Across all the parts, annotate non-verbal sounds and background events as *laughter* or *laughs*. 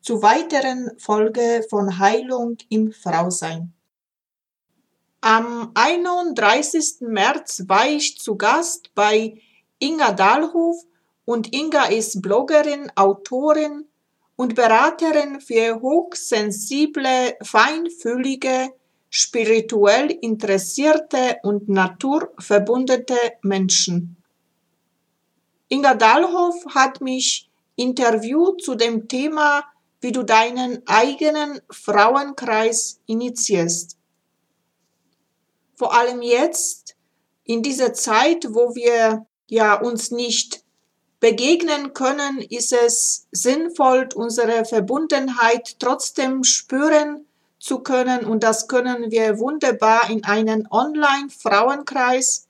zu weiteren Folge von Heilung im Frausein. Am 31. März war ich zu Gast bei Inga Dahlhof und Inga ist Bloggerin, Autorin und Beraterin für hochsensible, feinfühlige, spirituell interessierte und naturverbundene Menschen. Inga Dahlhoff hat mich interviewt zu dem Thema, wie du deinen eigenen Frauenkreis initiierst. Vor allem jetzt, in dieser Zeit, wo wir ja uns nicht begegnen können, ist es sinnvoll, unsere Verbundenheit trotzdem spüren zu können. Und das können wir wunderbar in einen Online-Frauenkreis.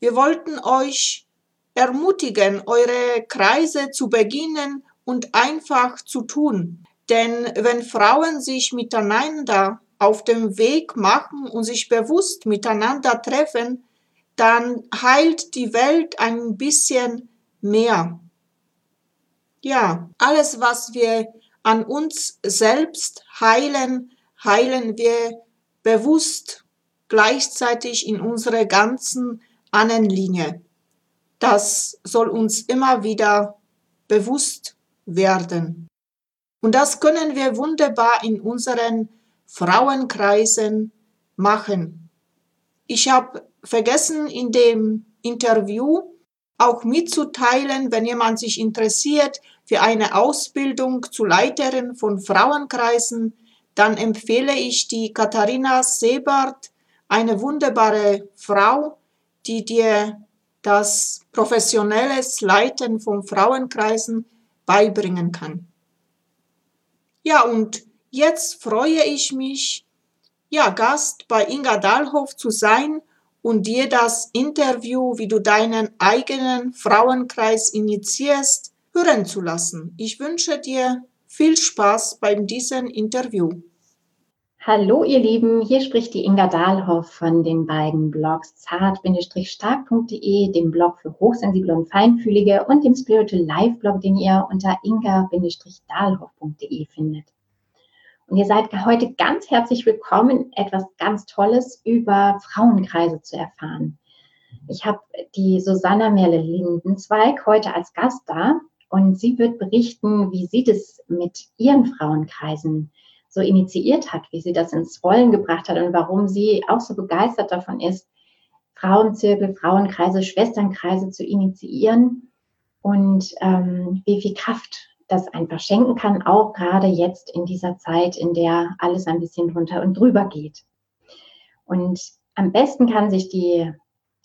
Wir wollten euch ermutigen, eure Kreise zu beginnen und einfach zu tun. Denn wenn Frauen sich miteinander auf dem Weg machen und sich bewusst miteinander treffen, dann heilt die Welt ein bisschen mehr. Ja, alles, was wir an uns selbst heilen, heilen wir bewusst gleichzeitig in unserer ganzen Annenlinie. Das soll uns immer wieder bewusst werden. Und das können wir wunderbar in unseren Frauenkreisen machen. Ich habe vergessen in dem Interview auch mitzuteilen, wenn jemand sich interessiert für eine Ausbildung zu Leiterin von Frauenkreisen, dann empfehle ich die Katharina Sebert, eine wunderbare Frau, die dir das professionelles Leiten von Frauenkreisen beibringen kann. Ja, und jetzt freue ich mich, ja, Gast bei Inga Dahlhoff zu sein und dir das Interview, wie du deinen eigenen Frauenkreis initiierst, hören zu lassen. Ich wünsche dir viel Spaß beim diesem Interview. Hallo ihr Lieben, hier spricht die Inga Dahlhoff von den beiden Blogs zart-stark.de, dem Blog für Hochsensible und Feinfühlige und dem Spiritual Life Blog, den ihr unter inga-dahlhoff.de findet. Und ihr seid heute ganz herzlich willkommen, etwas ganz Tolles über Frauenkreise zu erfahren. Ich habe die Susanna Merle-Lindenzweig heute als Gast da und sie wird berichten, wie sie das mit ihren Frauenkreisen so initiiert hat, wie sie das ins Rollen gebracht hat und warum sie auch so begeistert davon ist, Frauenzirkel, Frauenkreise, Schwesternkreise zu initiieren und ähm, wie viel Kraft das einfach schenken kann, auch gerade jetzt in dieser Zeit, in der alles ein bisschen drunter und drüber geht. Und am besten kann sich die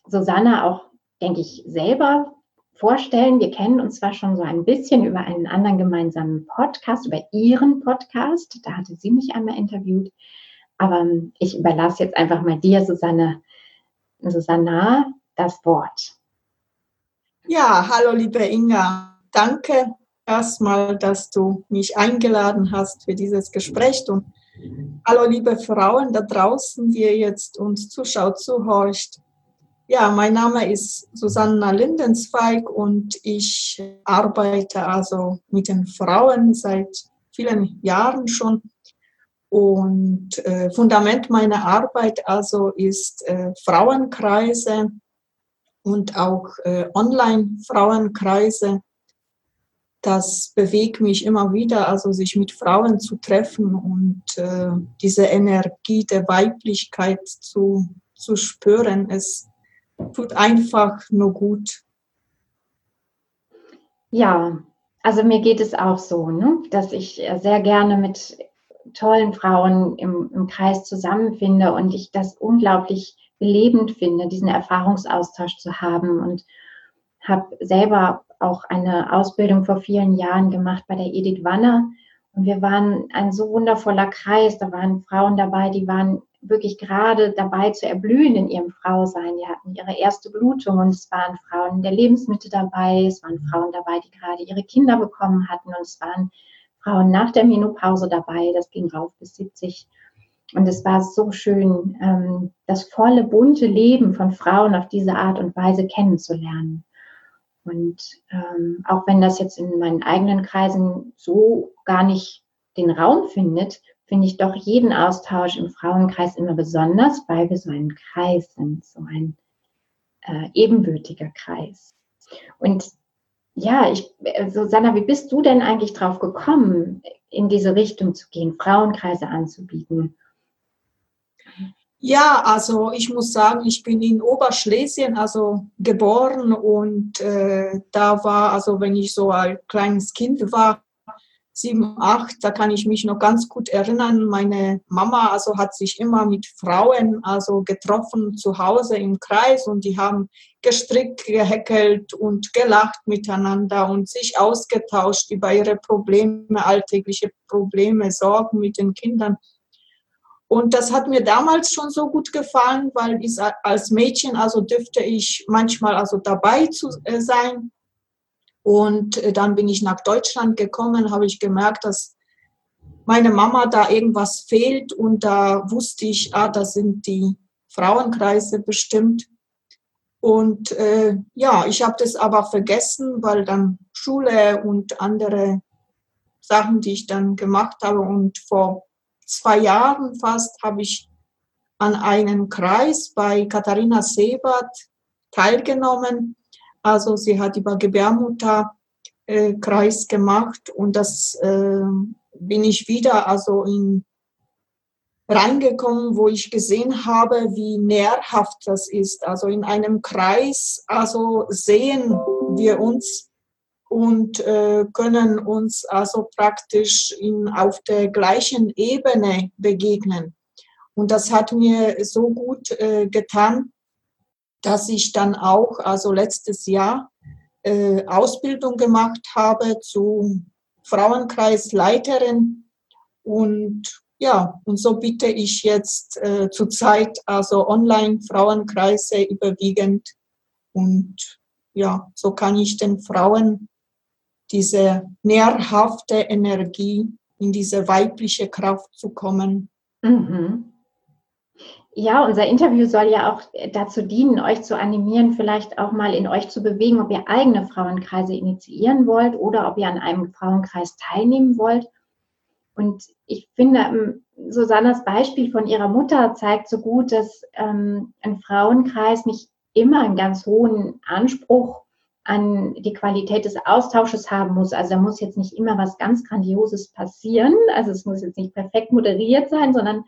Susanne auch, denke ich, selber vorstellen. Wir kennen uns zwar schon so ein bisschen über einen anderen gemeinsamen Podcast, über ihren Podcast. Da hatte sie mich einmal interviewt. Aber ich überlasse jetzt einfach mal dir, Susanne, Susanna, das Wort. Ja, hallo liebe Inga. Danke erstmal, dass du mich eingeladen hast für dieses Gespräch. Und hallo, liebe Frauen da draußen, die jetzt uns zuschaut, zuhorcht. Ja, mein Name ist Susanna Lindenzweig und ich arbeite also mit den Frauen seit vielen Jahren schon. Und äh, Fundament meiner Arbeit also ist äh, Frauenkreise und auch äh, Online-Frauenkreise. Das bewegt mich immer wieder, also sich mit Frauen zu treffen und äh, diese Energie der Weiblichkeit zu, zu spüren. Es tut einfach nur gut. Ja, also mir geht es auch so, ne? dass ich sehr gerne mit tollen Frauen im, im Kreis zusammenfinde und ich das unglaublich belebend finde, diesen Erfahrungsaustausch zu haben und habe selber auch eine Ausbildung vor vielen Jahren gemacht bei der Edith Wanner und wir waren ein so wundervoller Kreis, da waren Frauen dabei, die waren wirklich gerade dabei zu erblühen in ihrem Frausein. Die hatten ihre erste Blutung und es waren Frauen in der Lebensmitte dabei, es waren Frauen dabei, die gerade ihre Kinder bekommen hatten und es waren Frauen nach der Menopause dabei, das ging rauf bis 70. Und es war so schön, ähm, das volle, bunte Leben von Frauen auf diese Art und Weise kennenzulernen. Und ähm, auch wenn das jetzt in meinen eigenen Kreisen so gar nicht den Raum findet, finde ich doch jeden Austausch im Frauenkreis immer besonders, weil wir so ein Kreis sind, so ein äh, ebenbürtiger Kreis. Und ja, ich, Susanna, wie bist du denn eigentlich drauf gekommen, in diese Richtung zu gehen, Frauenkreise anzubieten? Ja, also ich muss sagen, ich bin in Oberschlesien also geboren und äh, da war, also wenn ich so ein kleines Kind war, sieben, acht, da kann ich mich noch ganz gut erinnern. Meine Mama also hat sich immer mit Frauen also getroffen zu Hause im Kreis und die haben gestrickt, gehäkelt und gelacht miteinander und sich ausgetauscht über ihre Probleme, alltägliche Probleme, Sorgen mit den Kindern. Und das hat mir damals schon so gut gefallen, weil ich als Mädchen also dürfte ich manchmal also dabei zu äh, sein und äh, dann bin ich nach Deutschland gekommen, habe ich gemerkt, dass meine Mama da irgendwas fehlt und da wusste ich, ah, das sind die Frauenkreise bestimmt. Und äh, ja, ich habe das aber vergessen, weil dann Schule und andere Sachen, die ich dann gemacht habe. Und vor zwei Jahren fast habe ich an einem Kreis bei Katharina Sebert teilgenommen. Also sie hat über Gebärmutterkreis äh, gemacht und das äh, bin ich wieder also in reingekommen, wo ich gesehen habe, wie nährhaft das ist. Also in einem Kreis, also sehen wir uns und äh, können uns also praktisch in, auf der gleichen Ebene begegnen. Und das hat mir so gut äh, getan, dass ich dann auch, also letztes Jahr, äh, Ausbildung gemacht habe zu Frauenkreisleiterin und ja, und so bitte ich jetzt äh, zurzeit also online Frauenkreise überwiegend und ja, so kann ich den Frauen diese nährhafte Energie in diese weibliche Kraft zu kommen. Mhm. Ja, unser Interview soll ja auch dazu dienen, euch zu animieren, vielleicht auch mal in euch zu bewegen, ob ihr eigene Frauenkreise initiieren wollt oder ob ihr an einem Frauenkreis teilnehmen wollt. Und ich finde, ähm, Susannas Beispiel von ihrer Mutter zeigt so gut, dass ähm, ein Frauenkreis nicht immer einen ganz hohen Anspruch an die Qualität des Austausches haben muss. Also da muss jetzt nicht immer was ganz Grandioses passieren. Also es muss jetzt nicht perfekt moderiert sein, sondern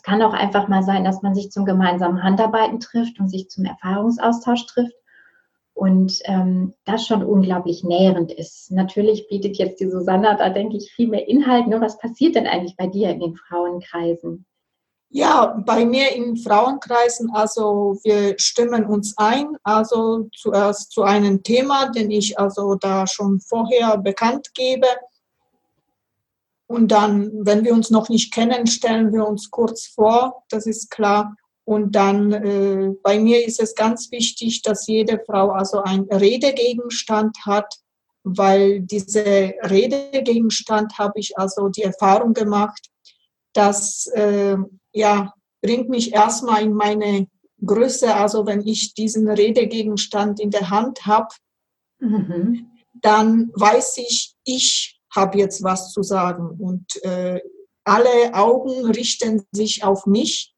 es kann auch einfach mal sein, dass man sich zum gemeinsamen Handarbeiten trifft und sich zum Erfahrungsaustausch trifft. Und ähm, das schon unglaublich nährend ist. Natürlich bietet jetzt die Susanna da, denke ich, viel mehr Inhalt. Nur was passiert denn eigentlich bei dir in den Frauenkreisen? Ja, bei mir in Frauenkreisen, also wir stimmen uns ein, also zuerst zu einem Thema, den ich also da schon vorher bekannt gebe. Und dann, wenn wir uns noch nicht kennen, stellen wir uns kurz vor, das ist klar. Und dann, äh, bei mir ist es ganz wichtig, dass jede Frau also einen Redegegenstand hat, weil diese Redegegenstand habe ich also die Erfahrung gemacht, dass, äh, ja, bringt mich erstmal in meine Größe, also wenn ich diesen Redegegenstand in der Hand habe, mhm. dann weiß ich, ich habe jetzt was zu sagen. Und äh, alle Augen richten sich auf mich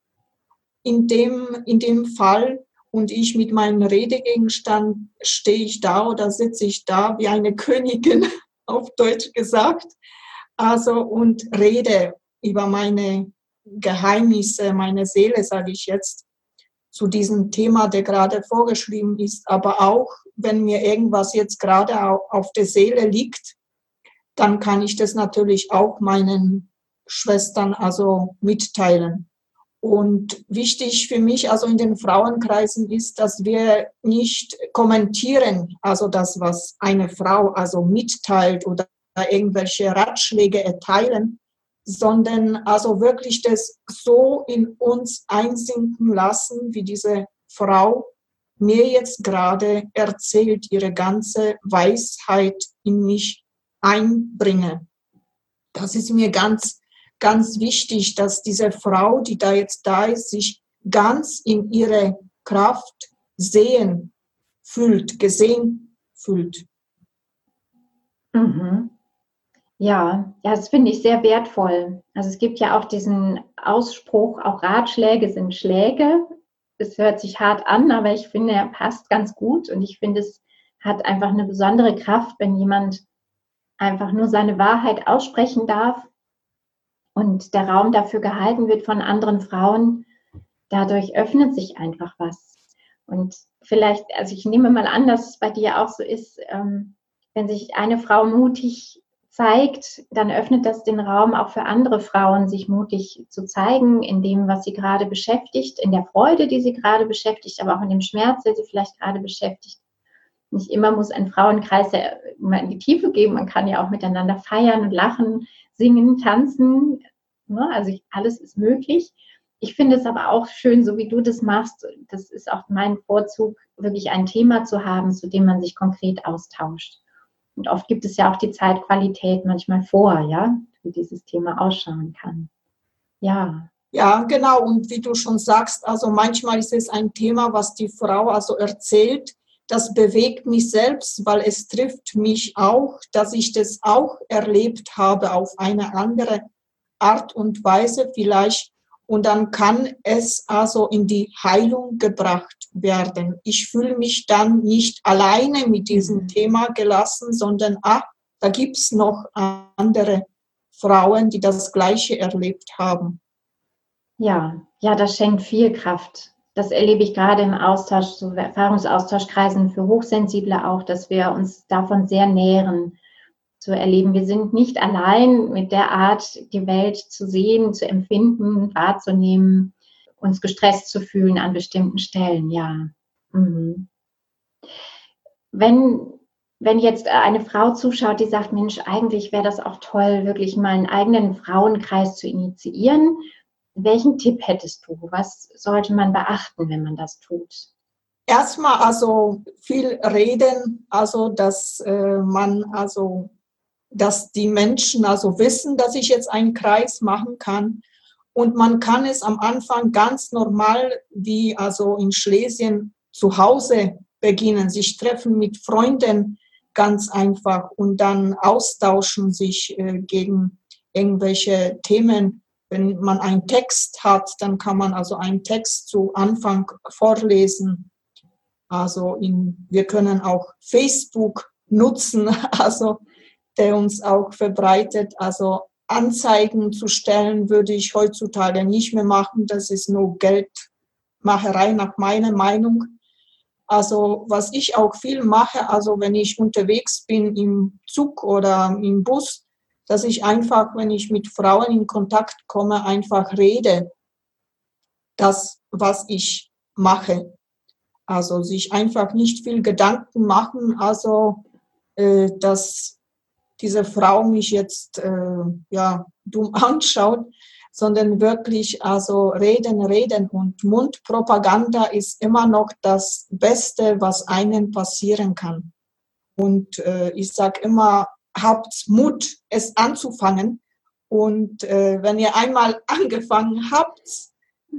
in dem, in dem Fall. und ich mit meinem Redegegenstand stehe ich da oder sitze ich da wie eine Königin, *laughs* auf Deutsch gesagt. Also und rede über meine Geheimnisse, meine Seele, sage ich jetzt, zu diesem Thema, der gerade vorgeschrieben ist. Aber auch, wenn mir irgendwas jetzt gerade auf der Seele liegt, dann kann ich das natürlich auch meinen Schwestern also mitteilen. Und wichtig für mich, also in den Frauenkreisen, ist, dass wir nicht kommentieren, also das, was eine Frau also mitteilt oder irgendwelche Ratschläge erteilen, sondern also wirklich das so in uns einsinken lassen, wie diese Frau mir jetzt gerade erzählt, ihre ganze Weisheit in mich einbringe. Das ist mir ganz ganz wichtig, dass diese Frau, die da jetzt da ist, sich ganz in ihre Kraft sehen fühlt, gesehen fühlt. Mhm. Ja, ja, das finde ich sehr wertvoll. Also es gibt ja auch diesen Ausspruch, auch Ratschläge sind Schläge. Es hört sich hart an, aber ich finde, er passt ganz gut und ich finde, es hat einfach eine besondere Kraft, wenn jemand einfach nur seine Wahrheit aussprechen darf und der Raum dafür gehalten wird von anderen Frauen, dadurch öffnet sich einfach was. Und vielleicht, also ich nehme mal an, dass es bei dir auch so ist, ähm, wenn sich eine Frau mutig zeigt, dann öffnet das den Raum auch für andere Frauen, sich mutig zu zeigen in dem, was sie gerade beschäftigt, in der Freude, die sie gerade beschäftigt, aber auch in dem Schmerz, der sie vielleicht gerade beschäftigt. Nicht immer muss ein Frauenkreis immer in die Tiefe gehen, man kann ja auch miteinander feiern und lachen, singen, tanzen. Ne? Also ich, alles ist möglich. Ich finde es aber auch schön, so wie du das machst. Das ist auch mein Vorzug, wirklich ein Thema zu haben, zu dem man sich konkret austauscht. Und oft gibt es ja auch die Zeitqualität manchmal vor, ja, wie dieses Thema ausschauen kann. Ja. Ja, genau. Und wie du schon sagst, also manchmal ist es ein Thema, was die Frau also erzählt, das bewegt mich selbst, weil es trifft mich auch, dass ich das auch erlebt habe auf eine andere Art und Weise vielleicht. Und dann kann es also in die Heilung gebracht werden. Ich fühle mich dann nicht alleine mit diesem mhm. Thema gelassen, sondern ah, da gibt es noch andere Frauen, die das Gleiche erlebt haben. Ja, ja, das schenkt viel Kraft das erlebe ich gerade im Austausch, so Erfahrungsaustauschkreisen für Hochsensible auch, dass wir uns davon sehr nähren, zu erleben. Wir sind nicht allein mit der Art, die Welt zu sehen, zu empfinden, wahrzunehmen, uns gestresst zu fühlen an bestimmten Stellen, ja. Mhm. Wenn, wenn jetzt eine Frau zuschaut, die sagt, Mensch, eigentlich wäre das auch toll, wirklich mal einen eigenen Frauenkreis zu initiieren welchen Tipp hättest du? Was sollte man beachten, wenn man das tut? Erstmal also viel reden, also dass äh, man also dass die Menschen also wissen, dass ich jetzt einen Kreis machen kann und man kann es am Anfang ganz normal wie also in Schlesien zu Hause beginnen, sich treffen mit Freunden ganz einfach und dann austauschen sich äh, gegen irgendwelche Themen wenn man einen Text hat, dann kann man also einen Text zu Anfang vorlesen. Also in, wir können auch Facebook nutzen, *laughs* also der uns auch verbreitet. Also Anzeigen zu stellen würde ich heutzutage nicht mehr machen. Das ist nur Geldmacherei nach meiner Meinung. Also was ich auch viel mache, also wenn ich unterwegs bin im Zug oder im Bus, dass ich einfach, wenn ich mit Frauen in Kontakt komme, einfach rede, das, was ich mache. Also sich einfach nicht viel Gedanken machen, also äh, dass diese Frau mich jetzt äh, ja dumm *laughs* anschaut, sondern wirklich also reden, reden und Mundpropaganda ist immer noch das Beste, was einem passieren kann. Und äh, ich sage immer, habt Mut, es anzufangen. Und äh, wenn ihr einmal *laughs* angefangen habt,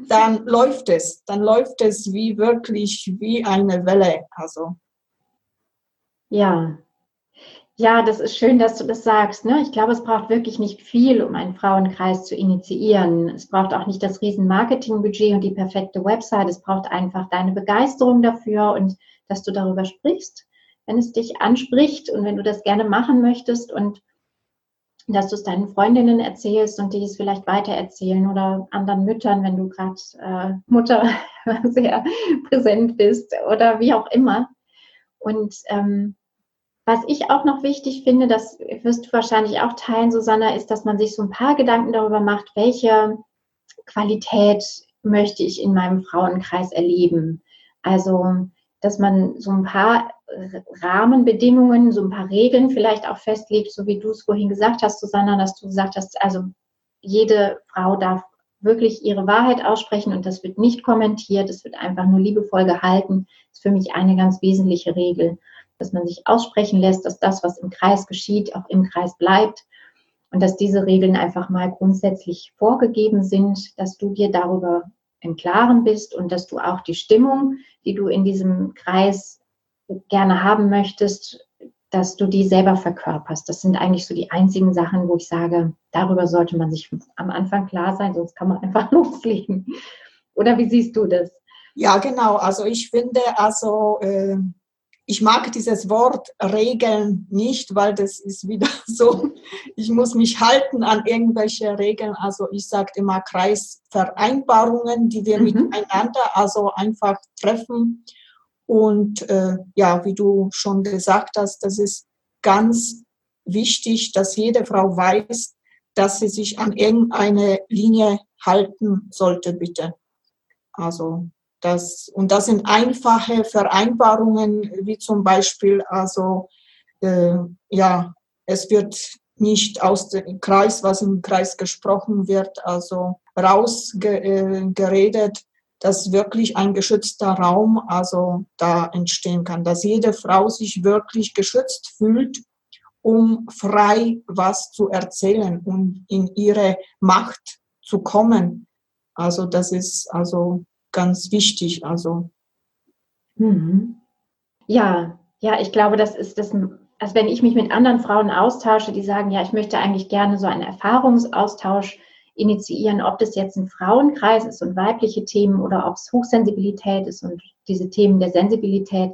dann *laughs* läuft es. Dann läuft es wie wirklich wie eine Welle. Also. Ja. Ja, das ist schön, dass du das sagst. Ne? Ich glaube, es braucht wirklich nicht viel, um einen Frauenkreis zu initiieren. Es braucht auch nicht das riesen Marketingbudget und die perfekte Website. Es braucht einfach deine Begeisterung dafür und dass du darüber sprichst, wenn es dich anspricht und wenn du das gerne machen möchtest und dass du es deinen Freundinnen erzählst und die es vielleicht weitererzählen oder anderen Müttern, wenn du gerade äh, Mutter *laughs* sehr präsent bist oder wie auch immer. Und ähm, was ich auch noch wichtig finde, das wirst du wahrscheinlich auch teilen, Susanna, ist, dass man sich so ein paar Gedanken darüber macht, welche Qualität möchte ich in meinem Frauenkreis erleben. Also, dass man so ein paar Rahmenbedingungen, so ein paar Regeln vielleicht auch festlegt, so wie du es vorhin gesagt hast, Susanna, dass du gesagt hast, also jede Frau darf wirklich ihre Wahrheit aussprechen und das wird nicht kommentiert, es wird einfach nur liebevoll gehalten. Das ist für mich eine ganz wesentliche Regel dass man sich aussprechen lässt, dass das, was im Kreis geschieht, auch im Kreis bleibt und dass diese Regeln einfach mal grundsätzlich vorgegeben sind, dass du dir darüber im Klaren bist und dass du auch die Stimmung, die du in diesem Kreis gerne haben möchtest, dass du die selber verkörperst. Das sind eigentlich so die einzigen Sachen, wo ich sage, darüber sollte man sich am Anfang klar sein, sonst kann man einfach *laughs* loslegen. Oder wie siehst du das? Ja, genau. Also ich finde, also äh, ich mag dieses Wort Regeln nicht, weil das ist wieder *laughs* so, ich muss mich halten an irgendwelche Regeln. Also ich sage immer Kreisvereinbarungen, die wir mhm. miteinander also einfach treffen. Und äh, ja, wie du schon gesagt hast, das ist ganz wichtig, dass jede Frau weiß, dass sie sich an irgendeine Linie halten sollte, bitte. Also das, und das sind einfache Vereinbarungen, wie zum Beispiel, also, äh, ja, es wird nicht aus dem Kreis, was im Kreis gesprochen wird, also rausgeredet, äh, dass wirklich ein geschützter Raum also da entstehen kann, dass jede Frau sich wirklich geschützt fühlt, um frei was zu erzählen und in ihre Macht zu kommen. Also das ist also ganz wichtig. Also. Mhm. Ja, ja, ich glaube, das ist das, also wenn ich mich mit anderen Frauen austausche, die sagen, ja, ich möchte eigentlich gerne so einen Erfahrungsaustausch initiieren, ob das jetzt ein Frauenkreis ist und weibliche Themen oder ob es Hochsensibilität ist und diese Themen der Sensibilität.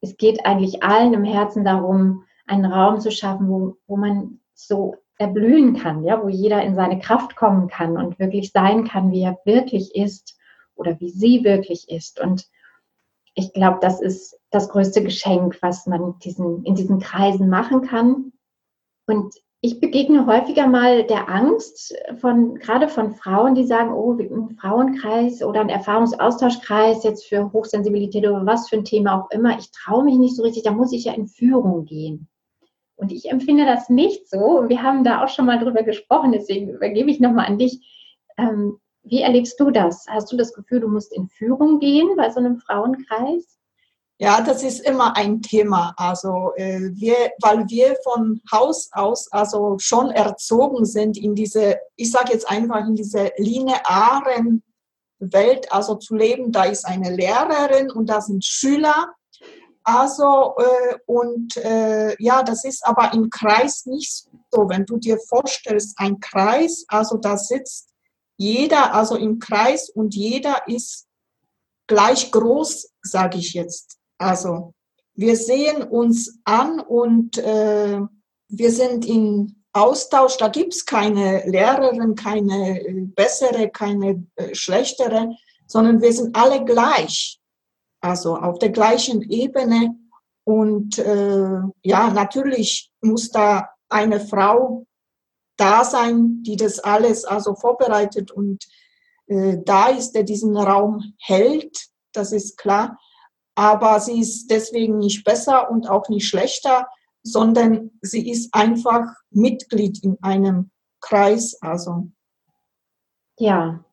Es geht eigentlich allen im Herzen darum, einen Raum zu schaffen, wo, wo man so erblühen kann, ja, wo jeder in seine Kraft kommen kann und wirklich sein kann, wie er wirklich ist oder wie sie wirklich ist. Und ich glaube, das ist das größte Geschenk, was man diesen, in diesen Kreisen machen kann. Und ich begegne häufiger mal der Angst von, gerade von Frauen, die sagen, oh, ein Frauenkreis oder ein Erfahrungsaustauschkreis jetzt für Hochsensibilität oder was für ein Thema auch immer. Ich traue mich nicht so richtig, da muss ich ja in Führung gehen. Und ich empfinde das nicht so. Wir haben da auch schon mal drüber gesprochen, deswegen übergebe ich nochmal an dich. Ähm, wie erlebst du das? Hast du das Gefühl, du musst in Führung gehen bei so einem Frauenkreis? Ja, das ist immer ein Thema. Also äh, wir, weil wir von Haus aus also schon erzogen sind in diese, ich sage jetzt einfach in diese linearen Welt, also zu leben. Da ist eine Lehrerin und da sind Schüler. Also äh, und äh, ja, das ist aber im Kreis nicht so. Wenn du dir vorstellst, ein Kreis, also da sitzt jeder also im Kreis und jeder ist gleich groß, sage ich jetzt. Also wir sehen uns an und äh, wir sind in Austausch. Da gibt's keine Lehrerin, keine äh, bessere, keine äh, schlechtere, sondern wir sind alle gleich. Also auf der gleichen Ebene. Und äh, ja, natürlich muss da eine Frau da sein, die das alles also vorbereitet und äh, da ist, der diesen Raum hält, das ist klar. Aber sie ist deswegen nicht besser und auch nicht schlechter, sondern sie ist einfach Mitglied in einem Kreis. Also. Ja,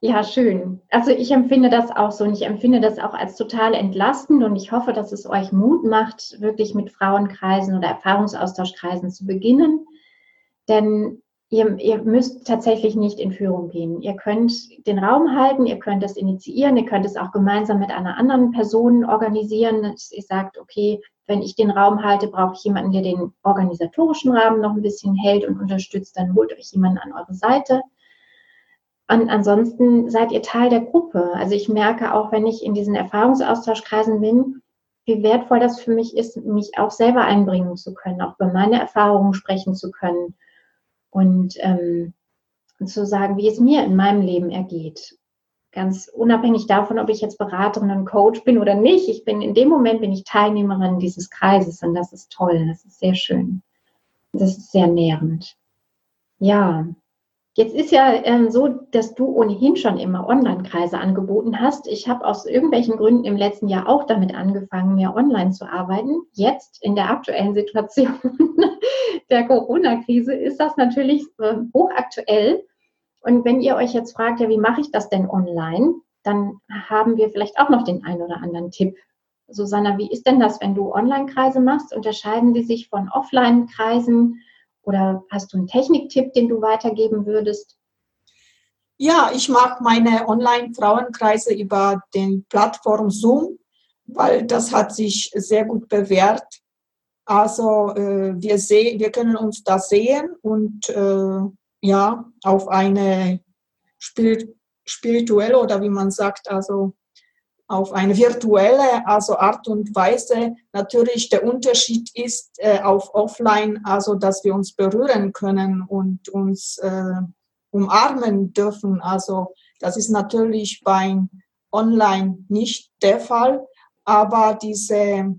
ja, schön. Also ich empfinde das auch so und ich empfinde das auch als total entlastend und ich hoffe, dass es euch Mut macht, wirklich mit Frauenkreisen oder Erfahrungsaustauschkreisen zu beginnen denn Ihr, ihr, müsst tatsächlich nicht in Führung gehen. Ihr könnt den Raum halten, ihr könnt es initiieren, ihr könnt es auch gemeinsam mit einer anderen Person organisieren. Dass ihr sagt, okay, wenn ich den Raum halte, brauche ich jemanden, der den organisatorischen Rahmen noch ein bisschen hält und unterstützt. Dann holt euch jemanden an eure Seite. Und ansonsten seid ihr Teil der Gruppe. Also ich merke auch, wenn ich in diesen Erfahrungsaustauschkreisen bin, wie wertvoll das für mich ist, mich auch selber einbringen zu können, auch über meine Erfahrungen sprechen zu können und ähm, zu sagen, wie es mir in meinem Leben ergeht. Ganz unabhängig davon, ob ich jetzt Beraterin und Coach bin oder nicht. Ich bin in dem Moment bin ich Teilnehmerin dieses Kreises und das ist toll, das ist sehr schön. Das ist sehr nährend. Ja, Jetzt ist ja ähm, so, dass du ohnehin schon immer Online-Kreise angeboten hast. Ich habe aus irgendwelchen Gründen im letzten Jahr auch damit angefangen, mehr online zu arbeiten. Jetzt in der aktuellen Situation *laughs* der Corona-Krise ist das natürlich äh, hochaktuell. Und wenn ihr euch jetzt fragt, ja, wie mache ich das denn online, dann haben wir vielleicht auch noch den einen oder anderen Tipp. Susanna, wie ist denn das, wenn du Online-Kreise machst? Unterscheiden die sich von Offline-Kreisen? Oder hast du einen Techniktipp, den du weitergeben würdest? Ja, ich mache meine Online-Frauenkreise über den Plattform Zoom, weil das hat sich sehr gut bewährt. Also äh, wir, wir können uns da sehen und äh, ja, auf eine spirituelle oder wie man sagt, also auf eine virtuelle also Art und Weise. Natürlich der Unterschied ist äh, auf Offline, also dass wir uns berühren können und uns äh, umarmen dürfen. Also das ist natürlich beim Online nicht der Fall, aber diese,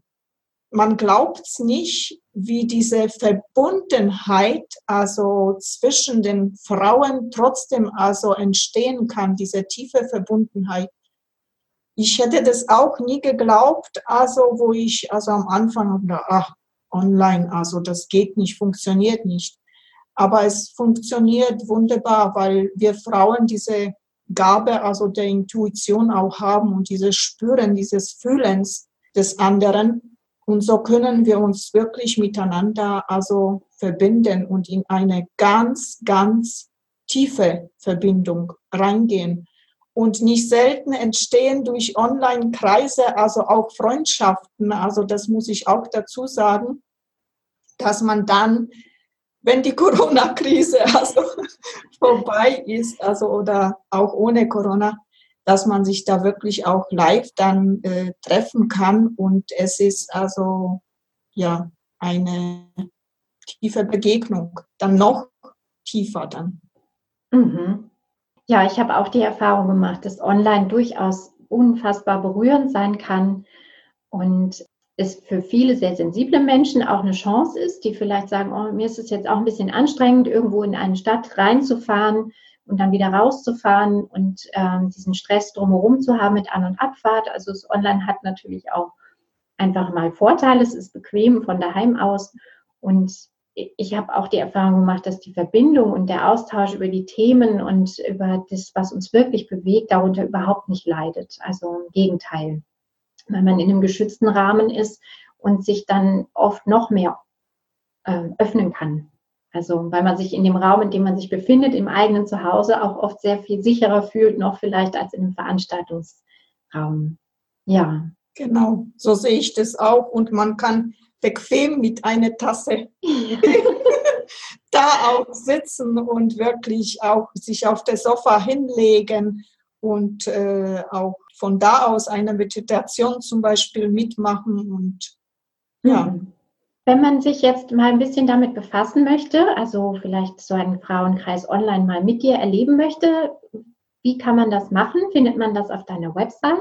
man glaubt es nicht, wie diese Verbundenheit also zwischen den Frauen trotzdem also entstehen kann, diese tiefe Verbundenheit ich hätte das auch nie geglaubt, also wo ich also am Anfang ach, online, also das geht nicht, funktioniert nicht. Aber es funktioniert wunderbar, weil wir Frauen diese Gabe, also der Intuition auch haben und dieses Spüren, dieses Fühlens des anderen. Und so können wir uns wirklich miteinander also verbinden und in eine ganz, ganz tiefe Verbindung reingehen. Und nicht selten entstehen durch Online-Kreise, also auch Freundschaften, also das muss ich auch dazu sagen, dass man dann, wenn die *laughs* Corona-Krise also vorbei ist, also oder auch ohne Corona, dass man sich da wirklich auch live dann äh, treffen kann. Und es ist also ja eine tiefe Begegnung, dann noch tiefer dann. Mhm. Ja, ich habe auch die Erfahrung gemacht, dass online durchaus unfassbar berührend sein kann und es für viele sehr sensible Menschen auch eine Chance ist, die vielleicht sagen, oh, mir ist es jetzt auch ein bisschen anstrengend, irgendwo in eine Stadt reinzufahren und dann wieder rauszufahren und ähm, diesen Stress drumherum zu haben mit An- und Abfahrt. Also das Online hat natürlich auch einfach mal Vorteile. Es ist bequem von daheim aus und ich habe auch die Erfahrung gemacht, dass die Verbindung und der Austausch über die Themen und über das, was uns wirklich bewegt, darunter überhaupt nicht leidet. Also im Gegenteil, weil man in einem geschützten Rahmen ist und sich dann oft noch mehr äh, öffnen kann. Also weil man sich in dem Raum, in dem man sich befindet, im eigenen Zuhause auch oft sehr viel sicherer fühlt, noch vielleicht als in einem Veranstaltungsraum. Ja. Genau, so sehe ich das auch. Und man kann bequem mit einer Tasse *laughs* da auch sitzen und wirklich auch sich auf das Sofa hinlegen und äh, auch von da aus eine Meditation zum Beispiel mitmachen und ja. Mhm. Wenn man sich jetzt mal ein bisschen damit befassen möchte, also vielleicht so einen Frauenkreis online mal mit dir erleben möchte, wie kann man das machen? Findet man das auf deiner Website?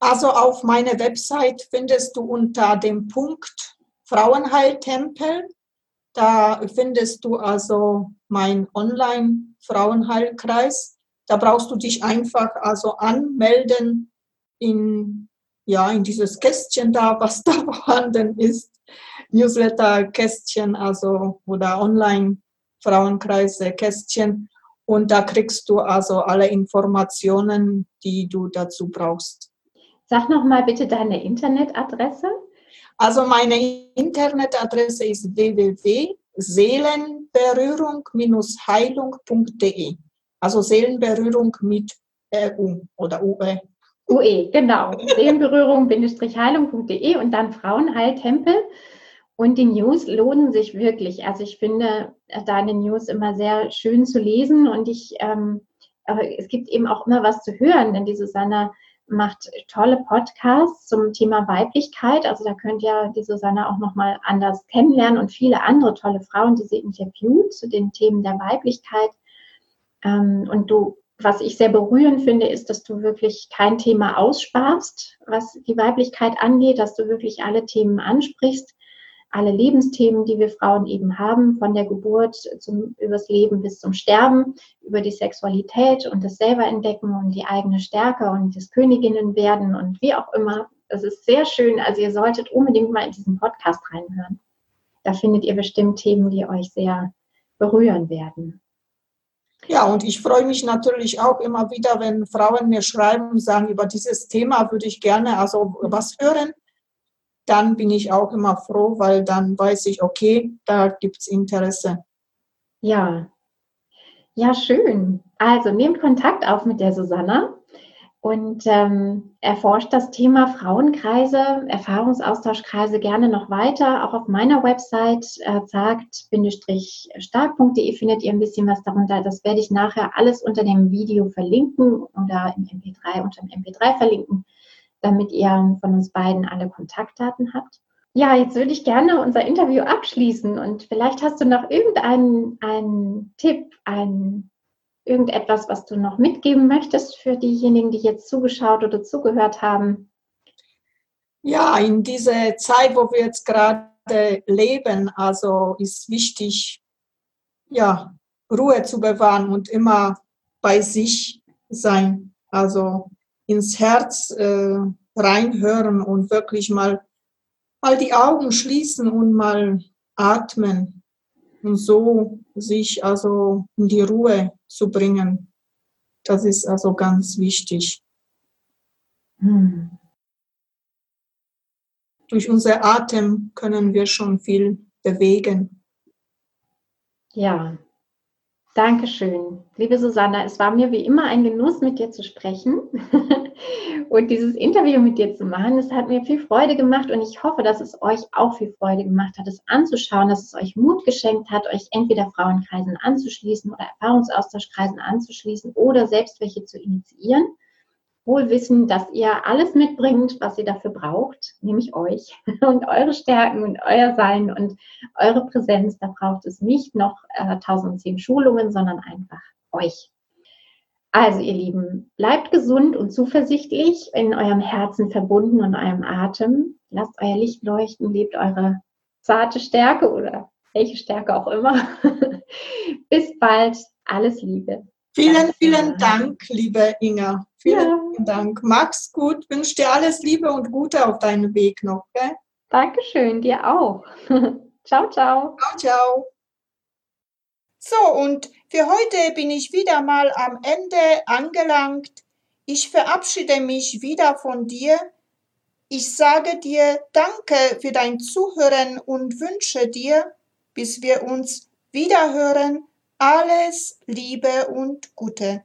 Also auf meiner Website findest du unter dem Punkt Frauenheiltempel, da findest du also mein Online-Frauenheilkreis. Da brauchst du dich einfach also anmelden in, ja, in dieses Kästchen da, was da *laughs* vorhanden ist. Newsletter-Kästchen, also oder Online-Frauenkreise-Kästchen. Und da kriegst du also alle Informationen, die du dazu brauchst. Sag noch mal bitte deine Internetadresse. Also meine Internetadresse ist www seelenberührung-heilung.de. Also Seelenberührung mit EU oder UE. UE, genau. Seelenberührung-heilung.de und dann Frauenheiltempel. Und die News lohnen sich wirklich. Also ich finde deine News immer sehr schön zu lesen und ich, ähm, aber es gibt eben auch immer was zu hören, denn die Susanne macht tolle Podcasts zum Thema Weiblichkeit. Also da könnt ihr die Susanne auch nochmal anders kennenlernen und viele andere tolle Frauen, die sie interviewt zu den Themen der Weiblichkeit. Ähm, und du was ich sehr berührend finde, ist, dass du wirklich kein Thema aussparst, was die Weiblichkeit angeht, dass du wirklich alle Themen ansprichst, alle Lebensthemen, die wir Frauen eben haben, von der Geburt zum, übers Leben bis zum Sterben, über die Sexualität und das selber entdecken und die eigene Stärke und das Königinnen werden und wie auch immer. Das ist sehr schön. Also ihr solltet unbedingt mal in diesen Podcast reinhören. Da findet ihr bestimmt Themen, die euch sehr berühren werden. Ja, und ich freue mich natürlich auch immer wieder, wenn Frauen mir schreiben und sagen, über dieses Thema würde ich gerne also was hören. Dann bin ich auch immer froh, weil dann weiß ich, okay, da gibt es Interesse. Ja, ja, schön. Also nehmt Kontakt auf mit der Susanna und ähm, erforscht das Thema Frauenkreise, Erfahrungsaustauschkreise gerne noch weiter. Auch auf meiner Website äh, zagt-stark.de findet ihr ein bisschen was darunter. Das werde ich nachher alles unter dem Video verlinken oder im MP3 unter dem MP3 verlinken, damit ihr von uns beiden alle Kontaktdaten habt. Ja, jetzt würde ich gerne unser Interview abschließen und vielleicht hast du noch irgendeinen einen Tipp, einen irgendetwas, was du noch mitgeben möchtest für diejenigen, die jetzt zugeschaut oder zugehört haben? Ja, in dieser Zeit, wo wir jetzt gerade leben, also ist wichtig, ja, Ruhe zu bewahren und immer bei sich sein, also ins Herz äh, reinhören und wirklich mal, mal die Augen schließen und mal atmen und so sich also in die Ruhe zu bringen. Das ist also ganz wichtig. Hm. Durch unser Atem können wir schon viel bewegen. Ja, danke schön. Liebe Susanna, es war mir wie immer ein Genuss, mit dir zu sprechen. *laughs* und dieses Interview mit dir zu machen. Es hat mir viel Freude gemacht und ich hoffe, dass es euch auch viel Freude gemacht hat, es anzuschauen, dass es euch Mut geschenkt hat, euch entweder Frauenkreisen anzuschließen oder Erfahrungsaustauschkreisen anzuschließen oder selbst welche zu initiieren. Wohl wissen, dass ihr alles mitbringt, was ihr dafür braucht, nämlich euch *laughs* und eure Stärken und euer Sein und eure Präsenz. Da braucht es nicht noch äh, 1010 Schulungen, sondern einfach euch. Also, ihr Lieben, bleibt gesund und zuversichtlich, in eurem Herzen verbunden und eurem Atem. Lasst euer Licht leuchten, lebt eure zarte Stärke oder welche Stärke auch immer. *laughs* Bis bald. Alles Liebe. Vielen, vielen Dank, liebe Inga. Vielen ja. Dank. Mach's gut. Wünsche dir alles Liebe und Gute auf deinem Weg noch. Gell? Dankeschön, dir auch. *laughs* ciao, ciao. Ciao, ciao. So, und für heute bin ich wieder mal am Ende angelangt. Ich verabschiede mich wieder von dir. Ich sage dir Danke für dein Zuhören und wünsche dir, bis wir uns wiederhören, alles Liebe und Gute.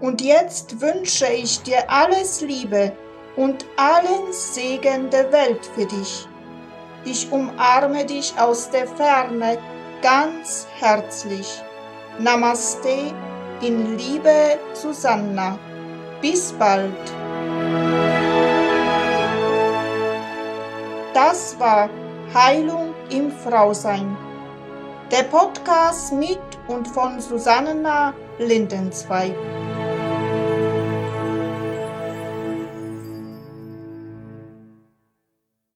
Und jetzt wünsche ich dir alles Liebe und allen Segen der Welt für dich. Ich umarme dich aus der Ferne ganz herzlich. Namaste in Liebe Susanna. Bis bald. Das war Heilung im Frausein. Der Podcast mit und von Susanna Lindenzweig.